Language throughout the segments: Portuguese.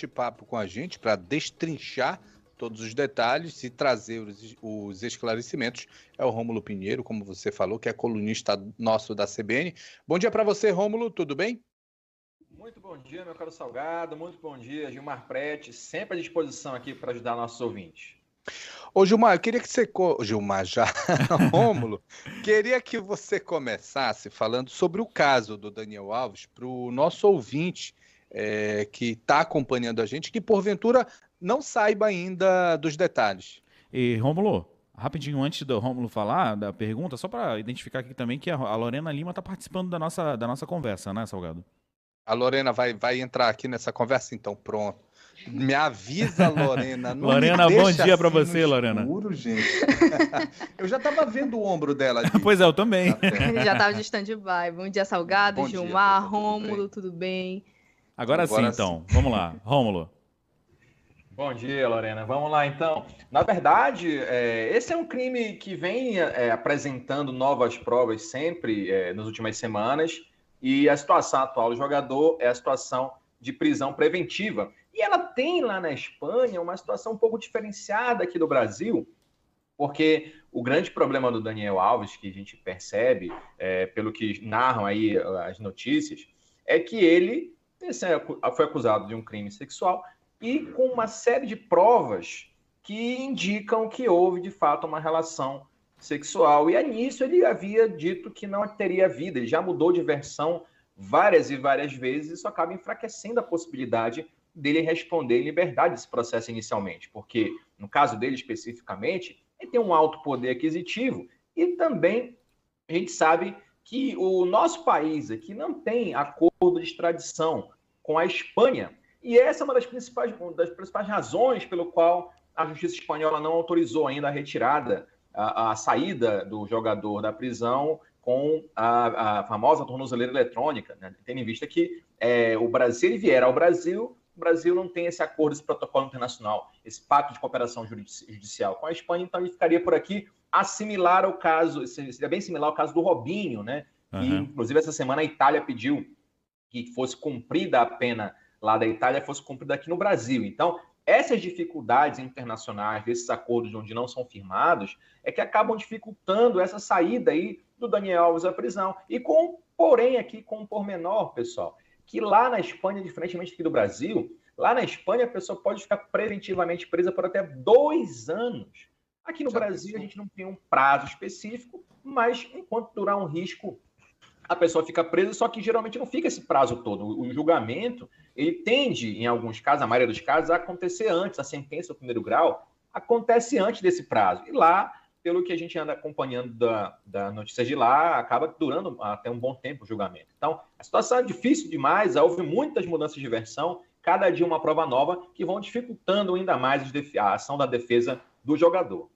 bate-papo com a gente para destrinchar todos os detalhes e trazer os, os, esclarecimentos é o Rômulo Pinheiro, como você falou, que é colunista nosso da CBN. Bom dia para você, Rômulo, tudo bem? Muito bom dia, meu caro Salgado. Muito bom dia, Gilmar Prete. Sempre à disposição aqui para ajudar nossos ouvintes. Ô, Gilmar, eu queria que você. Gilmar, já. Rômulo, queria que você começasse falando sobre o caso do Daniel Alves para o nosso ouvinte é, que está acompanhando a gente, que porventura não saiba ainda dos detalhes. E, Rômulo, rapidinho antes do Rômulo falar da pergunta, só para identificar aqui também que a Lorena Lima está participando da nossa, da nossa conversa, né, Salgado? A Lorena vai, vai entrar aqui nessa conversa, então pronto. Me avisa, Lorena. Lorena, bom dia assim para você, Lorena. Escuro, gente. eu já estava vendo o ombro dela. Ali. pois é, eu também. Tá já estava de stand-by. Bom dia, Salgado, bom Gilmar, dia, Rômulo, tudo bem? Agora, Agora sim, então. Vamos lá. Rômulo. Bom dia, Lorena. Vamos lá, então. Na verdade, é, esse é um crime que vem é, apresentando novas provas sempre é, nas últimas semanas. E a situação atual do jogador é a situação de prisão preventiva. E ela tem lá na Espanha uma situação um pouco diferenciada aqui do Brasil, porque o grande problema do Daniel Alves, que a gente percebe, é, pelo que narram aí as notícias, é que ele foi acusado de um crime sexual e com uma série de provas que indicam que houve de fato uma relação sexual. E nisso ele havia dito que não teria vida, ele já mudou de versão várias e várias vezes, isso acaba enfraquecendo a possibilidade dele responder em liberdade esse processo inicialmente, porque no caso dele especificamente, ele tem um alto poder aquisitivo. E também a gente sabe que o nosso país aqui não tem acordo de extradição com a Espanha. E essa é uma das principais, uma das principais razões pelo qual a justiça espanhola não autorizou ainda a retirada a, a saída do jogador da prisão com a, a famosa tornozeleira eletrônica, né? tendo em vista que é, o Brasil ele vier ao Brasil, o Brasil não tem esse acordo, esse protocolo internacional, esse pacto de cooperação judicial com a Espanha, então ele ficaria por aqui assimilar ao caso, seria bem similar ao caso do Robinho, né? Uhum. E, inclusive, essa semana a Itália pediu que fosse cumprida a pena lá da Itália, fosse cumprida aqui no Brasil. Então, essas dificuldades internacionais, desses acordos onde não são firmados, é que acabam dificultando essa saída aí do Daniel Alves à prisão. E com, porém, aqui com um pormenor, pessoal, que lá na Espanha, diferentemente aqui do Brasil, lá na Espanha a pessoa pode ficar preventivamente presa por até dois anos. Aqui no Brasil a gente não tem um prazo específico, mas enquanto durar um risco a pessoa fica presa, só que geralmente não fica esse prazo todo. O, julgamento, ele tende, em alguns casos, a maioria dos casos, a acontecer antes, a sentença do primeiro grau acontece antes desse prazo. E lá, pelo que a gente anda acompanhando da, da notícia de lá, acaba durando até um bom tempo o julgamento. Então, a situação é difícil demais, houve muitas mudanças de versão, cada dia uma prova nova, que vão dificultando ainda mais a ação da defesa do jogador.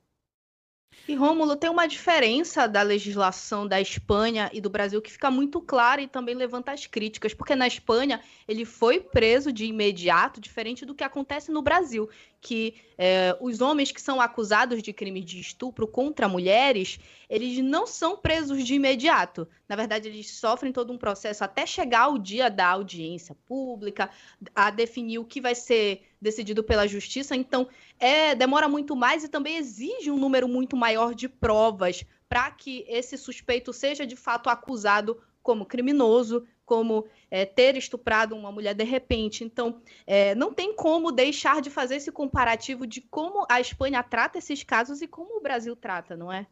E Rômulo, tem uma diferença da legislação da Espanha e do Brasil que fica muito clara e também levanta as críticas, porque na Espanha ele foi preso de imediato, diferente do que acontece no Brasil, que é, os homens que são acusados de crimes de estupro contra mulheres, eles não são presos de imediato. Na verdade, eles sofrem todo um processo até chegar o dia da audiência pública, a definir o que vai ser decidido pela justiça. Então, é, demora muito mais e também exige um número muito maior de provas para que esse suspeito seja de fato acusado como criminoso, como é, ter estuprado uma mulher de repente. Então, é, não tem como deixar de fazer esse comparativo de como a Espanha trata esses casos e como o Brasil trata, não é?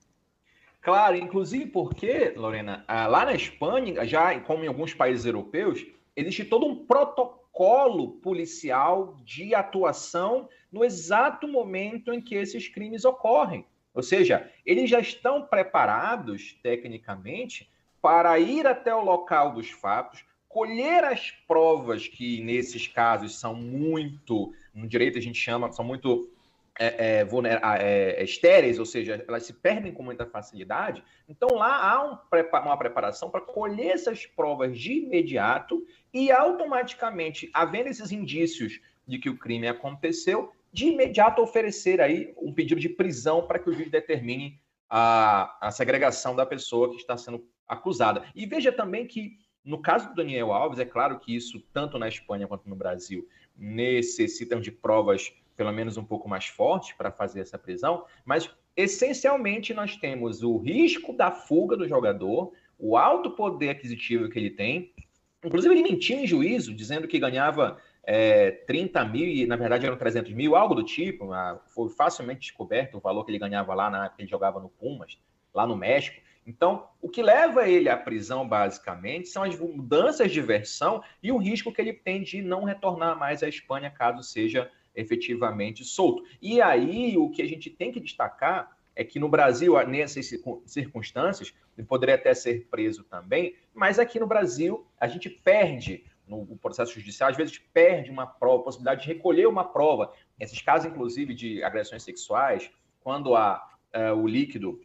Claro, inclusive porque, Lorena, ah, lá na Espanha, já como em alguns países europeus, existe todo um protocolo policial de atuação no exato momento em que esses crimes ocorrem. Ou seja, eles já estão preparados, tecnicamente, para ir até o local dos fatos, colher as provas que nesses casos são muito, no direito a gente chama, são muito é, é, é, é, estéreis, ou seja, elas se perdem com muita facilidade. Então lá há um, uma preparação para colher essas provas de imediato e automaticamente, havendo esses indícios de que o crime aconteceu, de imediato oferecer aí um pedido de prisão para que o juiz determine a, a segregação da pessoa que está sendo acusada. E veja também que, no caso do Daniel Alves, é claro que isso, tanto na Espanha quanto no Brasil, necessitam de provas pelo menos um pouco mais fortes para fazer essa prisão, mas essencialmente nós temos o risco da fuga do jogador, o alto poder aquisitivo que ele tem, inclusive ele mentiu em juízo, dizendo que ganhava é, 30 mil e na verdade eram 300 mil, algo do tipo, foi facilmente descoberto o valor que ele ganhava lá na que ele jogava no Pumas, lá no México. Então, o que leva ele à prisão, basicamente, são as mudanças de versão e o risco que ele tem de não retornar mais à Espanha caso seja efetivamente solto. E aí, o que a gente tem que destacar é que no Brasil, nessas circunstâncias, ele poderia até ser preso também, mas aqui no Brasil, a gente perde no processo judicial, às vezes perde uma prova, a possibilidade de recolher uma prova. Esses casos, inclusive, de agressões sexuais, quando há uh, o líquido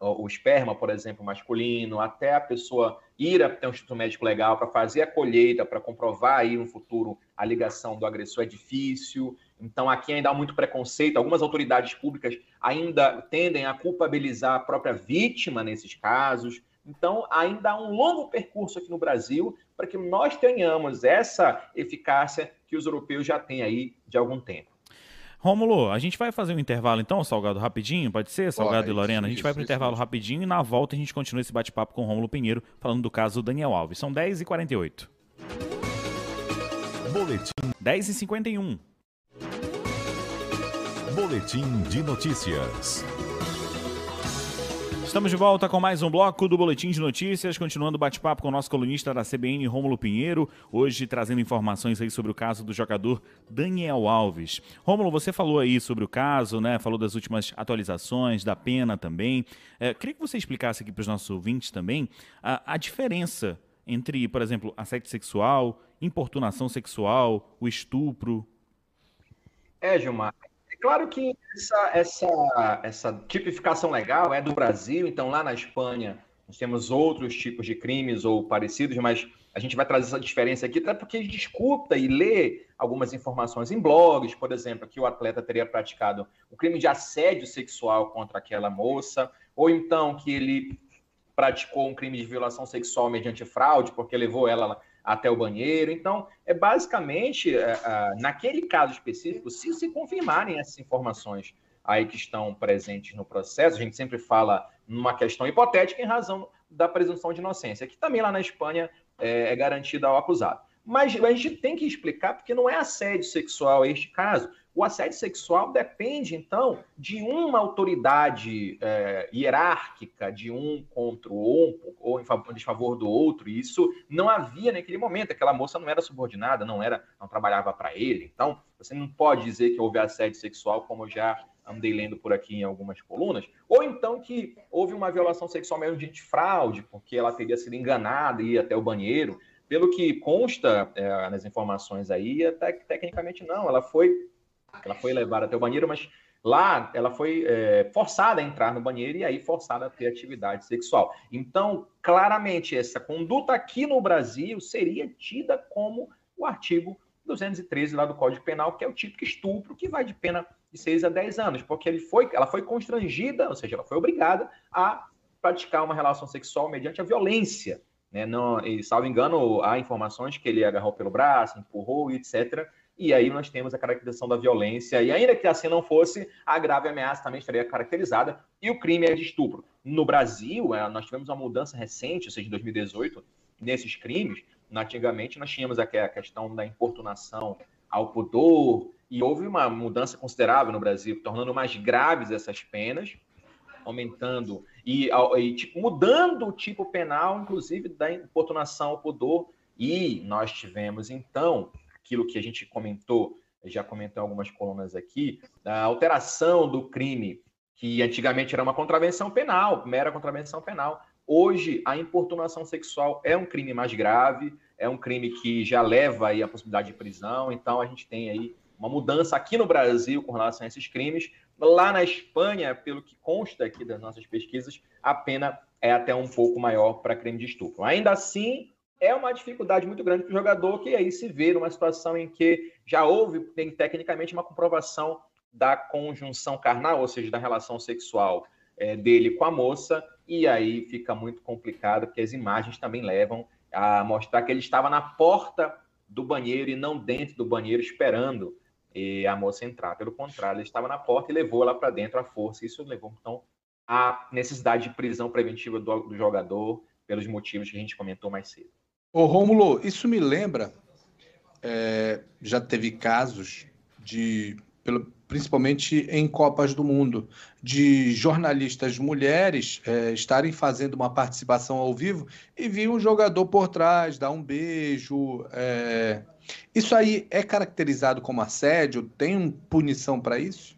o esperma, por exemplo, masculino, até a pessoa ir até um instituto médico legal para fazer a colheita, para comprovar aí no futuro a ligação do agressor é difícil. Então, aqui ainda há muito preconceito. Algumas autoridades públicas ainda tendem a culpabilizar a própria vítima nesses casos. Então, ainda há um longo percurso aqui no Brasil para que nós tenhamos essa eficácia que os europeus já têm aí de algum tempo. Rômulo, a gente vai fazer um intervalo então, Salgado, rapidinho, pode ser, Salgado pode, e Lorena? A gente isso, vai para o intervalo isso. rapidinho e na volta a gente continua esse bate-papo com o Rômulo Pinheiro, falando do caso Daniel Alves. São 10h48. Boletim. 10h51. Boletim de notícias. Estamos de volta com mais um bloco do Boletim de Notícias, continuando o bate-papo com o nosso colunista da CBN, Rômulo Pinheiro, hoje trazendo informações aí sobre o caso do jogador Daniel Alves. Rômulo, você falou aí sobre o caso, né? Falou das últimas atualizações, da pena também. É, queria que você explicasse aqui para os nossos ouvintes também a, a diferença entre, por exemplo, assédio sexual, importunação sexual, o estupro. É, Gilmar, claro que essa, essa, essa tipificação legal é do Brasil, então lá na Espanha nós temos outros tipos de crimes ou parecidos, mas a gente vai trazer essa diferença aqui, até porque a gente escuta e lê algumas informações em blogs, por exemplo, que o atleta teria praticado um crime de assédio sexual contra aquela moça, ou então que ele praticou um crime de violação sexual mediante fraude, porque levou ela até o banheiro. Então, é basicamente, é, é, naquele caso específico, se se confirmarem essas informações aí que estão presentes no processo, a gente sempre fala numa questão hipotética em razão da presunção de inocência, que também lá na Espanha é, é garantida ao acusado. Mas a gente tem que explicar porque não é assédio sexual este caso. O assédio sexual depende, então, de uma autoridade é, hierárquica, de um contra o outro, ou em favor, desfavor do outro, e isso não havia naquele momento. Aquela moça não era subordinada, não era, não trabalhava para ele. Então, você não pode dizer que houve assédio sexual, como eu já andei lendo por aqui em algumas colunas, ou então que houve uma violação sexual mesmo de fraude, porque ela teria sido enganada e ia até o banheiro. Pelo que consta é, nas informações aí, até tecnicamente não, ela foi ela foi levada até o banheiro, mas lá ela foi é, forçada a entrar no banheiro e aí forçada a ter atividade sexual. Então, claramente, essa conduta aqui no Brasil seria tida como o artigo 213 lá do Código Penal, que é o típico estupro, que vai de pena de 6 a 10 anos, porque ele foi, ela foi constrangida, ou seja, ela foi obrigada a praticar uma relação sexual mediante a violência. Né? Não, e, salvo engano, há informações que ele agarrou pelo braço, empurrou, etc. E aí nós temos a caracterização da violência, e ainda que assim não fosse, a grave ameaça também estaria caracterizada, e o crime é de estupro. No Brasil, é, nós tivemos uma mudança recente, ou seja, em 2018, nesses crimes. Antigamente nós tínhamos a questão da importunação ao pudor, e houve uma mudança considerável no Brasil, tornando mais graves essas penas, aumentando e, e tipo, mudando o tipo penal, inclusive da importunação ao pudor. E nós tivemos, então, aquilo que a gente comentou, já comentou algumas colunas aqui, a alteração do crime, que antigamente era uma contravenção penal, mera contravenção penal. Hoje, a importunação sexual é um crime mais grave, é um crime que já leva aí a possibilidade de prisão, então a gente tem aí uma mudança aqui no Brasil com relação a esses crimes. Lá na Espanha, pelo que consta aqui das nossas pesquisas, a pena é até um pouco maior para crime de estupro. Ainda assim, é uma dificuldade muito grande para o jogador que aí se vê numa situação em que já houve, tem, tecnicamente, uma comprovação da conjunção carnal, ou seja, da relação sexual é, dele com a moça, e aí fica muito complicado, porque as imagens também levam a mostrar que ele estava na porta do banheiro e não dentro do banheiro esperando e a moça entrar. Pelo contrário, ele estava na porta e levou ela para dentro à força. Isso levou, então, à necessidade de prisão preventiva do, do, jogador, pelos motivos que a gente comentou mais cedo. Ô, Rômulo, isso me lembra. É, já teve casos de. Pelo, principalmente em Copas do Mundo, de jornalistas mulheres é, estarem fazendo uma participação ao vivo e vir um jogador por trás, dar um beijo. É, isso aí é caracterizado como assédio? Tem punição para isso?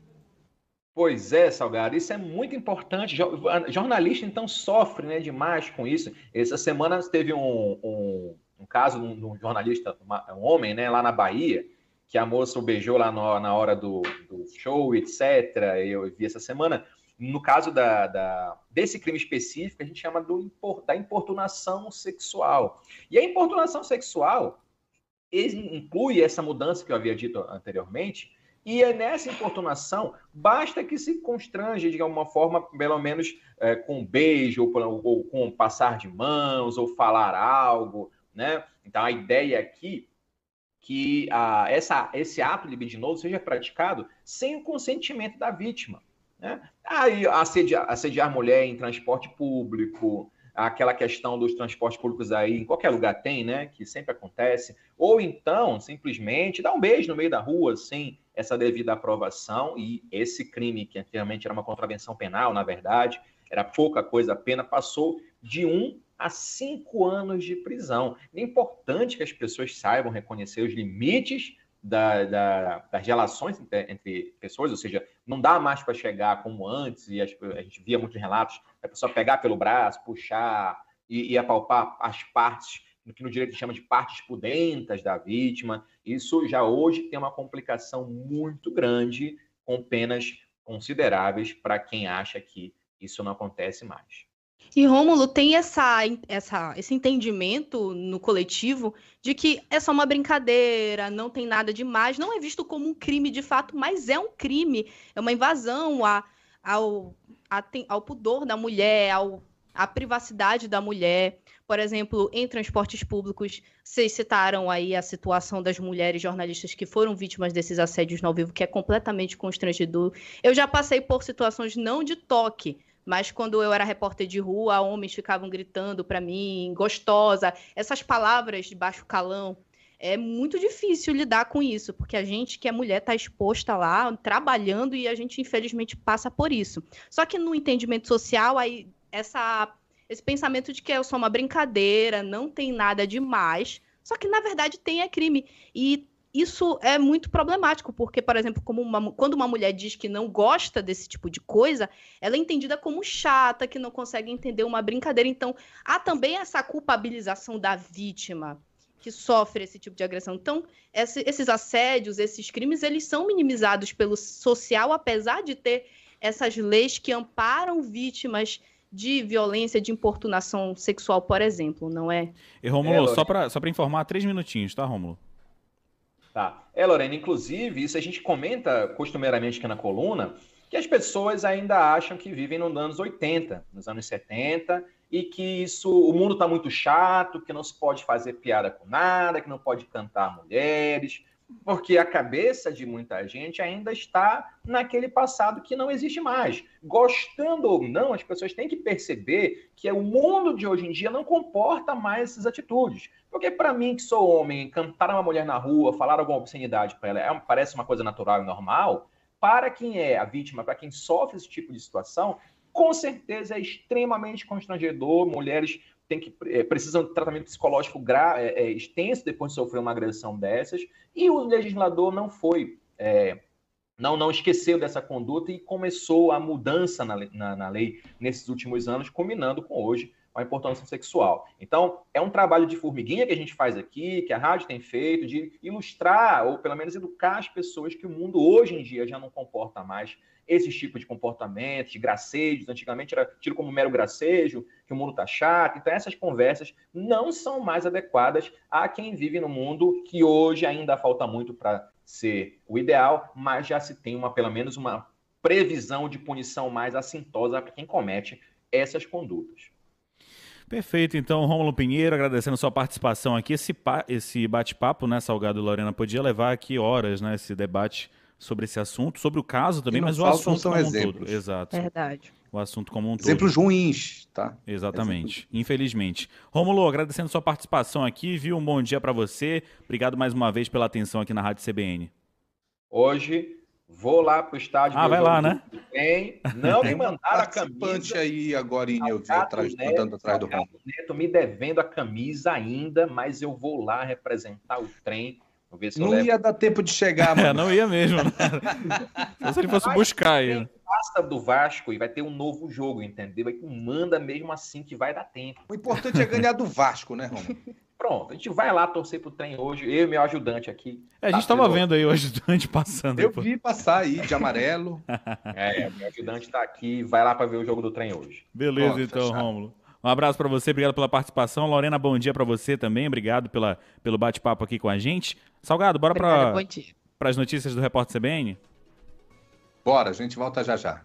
Pois é, Salgado, isso é muito importante. Jornalista, então, sofre né, demais com isso. Essa semana teve um, um, um caso de um, jornalista, um homem, né, lá na Bahia, que a moça o beijou lá no, na hora do, do, show, etc. Eu vi essa semana. No caso da, da, desse crime específico, a gente chama do, da importunação sexual. E a importunação sexual inclui essa mudança que eu havia dito anteriormente, e é nessa importunação, basta que se constrange de alguma forma, pelo menos é, com um beijo, ou, ou, com passar de mãos, ou falar algo, né? Então a ideia aqui que essa, esse ato libidinoso seja praticado sem o consentimento da vítima. Né? Aí assediar, assediar mulher em transporte público, aquela questão dos transportes públicos aí, em qualquer lugar tem, né? Que sempre acontece. Ou então, simplesmente, dar um beijo no meio da rua, sem essa devida aprovação. E esse crime, que anteriormente era uma contravenção penal, na verdade, era pouca coisa, a pena passou de um a cinco anos de prisão. É importante que as pessoas saibam reconhecer os limites da, da, das relações entre pessoas, ou seja, não dá mais para chegar como antes, e a gente via muitos relatos, a pessoa pegar pelo braço, puxar e, e apalpar as partes, no que no direito chama de partes pudentas da vítima. Isso já hoje tem uma complicação muito grande, com penas consideráveis para quem acha que isso não acontece mais. E Rômulo tem essa, essa, esse entendimento no coletivo de que é só uma brincadeira, não tem nada demais, não é visto como um crime de fato, mas é um crime, é uma invasão a, ao, a, ao pudor da mulher, ao, à privacidade da mulher. Por exemplo, em transportes públicos, vocês citaram aí a situação das mulheres jornalistas que foram vítimas desses assédios no ao vivo, que é completamente constrangedor. Eu já passei por situações não de toque, mas quando eu era repórter de rua, homens ficavam gritando para mim, gostosa, essas palavras de baixo calão. É muito difícil lidar com isso, porque a gente que é mulher está exposta lá, trabalhando, e a gente, infelizmente, passa por isso. Só que no entendimento social, aí, essa, esse pensamento de que é só uma brincadeira, não tem nada demais, só que na verdade tem é crime. E isso é muito problemático, porque, por exemplo, como uma, quando uma mulher diz que não gosta desse tipo de coisa, ela é entendida como chata, que não consegue entender uma brincadeira. Então, há também essa culpabilização da vítima que sofre esse tipo de agressão. Então, esse, esses assédios, esses crimes, eles são minimizados pelo social, apesar de ter essas leis que amparam vítimas de violência, de importunação sexual, por exemplo, não é? E Romulo, é, só para só informar, três minutinhos, tá, Romulo? Tá. É, Lorena, inclusive, isso a gente comenta costumeiramente aqui na coluna, que as pessoas ainda acham que vivem nos anos 80, nos anos 70, e que isso, o mundo está muito chato, que não se pode fazer piada com nada, que não pode cantar mulheres, porque a cabeça de muita gente ainda está naquele passado que não existe mais. Gostando ou não, as pessoas têm que perceber que o mundo de hoje em dia não comporta mais essas atitudes. Porque para mim, que sou homem, cantar uma mulher na rua, falar alguma obscenidade para ela, é, parece uma coisa natural e normal. Para quem é a vítima, para quem sofre esse tipo de situação, com certeza é extremamente constrangedor. Mulheres tem que, é, precisam de tratamento psicológico gra, é, é, extenso depois de sofrer uma agressão dessas, e o legislador não foi, é, não, não esqueceu dessa conduta e começou a mudança na, na, na lei nesses últimos anos, combinando com hoje a importância sexual. Então, é um trabalho de formiguinha que a gente faz aqui, que a rádio tem feito, de ilustrar, ou pelo menos educar as pessoas que o mundo hoje em dia já não comporta mais esses tipos de comportamentos, de gracejos. Antigamente era tido como mero gracejo, que o mundo está chato. Então, essas conversas não são mais adequadas a quem vive no mundo que hoje ainda falta muito para ser o ideal, mas já se tem uma, pelo menos uma previsão de punição mais assintosa para quem comete essas condutas. Perfeito, então, Rômulo Pinheiro, agradecendo sua participação aqui. Esse, esse bate-papo, né, Salgado e Lorena, podia levar aqui horas, né, esse debate sobre esse assunto, sobre o caso também, mas o assunto são como exemplos. um todo. Exato. Verdade. O assunto como um todo. Exemplos ruins, tá? Exatamente, Exemplos. infelizmente. Rômulo, agradecendo sua participação aqui, viu? Um bom dia para você. Obrigado mais uma vez pela atenção aqui na Rádio CBN. Hoje vou lá pro estádio. Ah, vai lá, né? Tem. Não me mandaram a camisa. aí agora em eu atrás, Neto, andando atrás do Rômulo. Neto me devendo a camisa ainda, mas eu vou lá representar o trem. Vou ver se eu Não levo ia dar tempo de chegar, É, mano. não ia mesmo. Né? Se ele fosse buscar aí. pasta do Vasco e vai ter um novo jogo, entendeu? Aí manda mesmo assim que vai dar tempo. O importante é ganhar do Vasco, né, Rômulo? Pronto, a gente vai lá torcer pro trem hoje, eu e meu ajudante aqui. É, a gente Tá tava pelo- vendo aí o ajudante passando. Eu pô. vi passar aí de amarelo. É, meu ajudante tá aqui, vai lá para ver o jogo do trem hoje. Beleza, Pronto, então, fechado. Rômulo. Um abraço para você, obrigado pela participação. Lorena, bom dia para você também, obrigado pela, pelo bate-papo aqui com a gente. Salgado, bora para as notícias do Repórter CBN? Bora, a gente volta já já.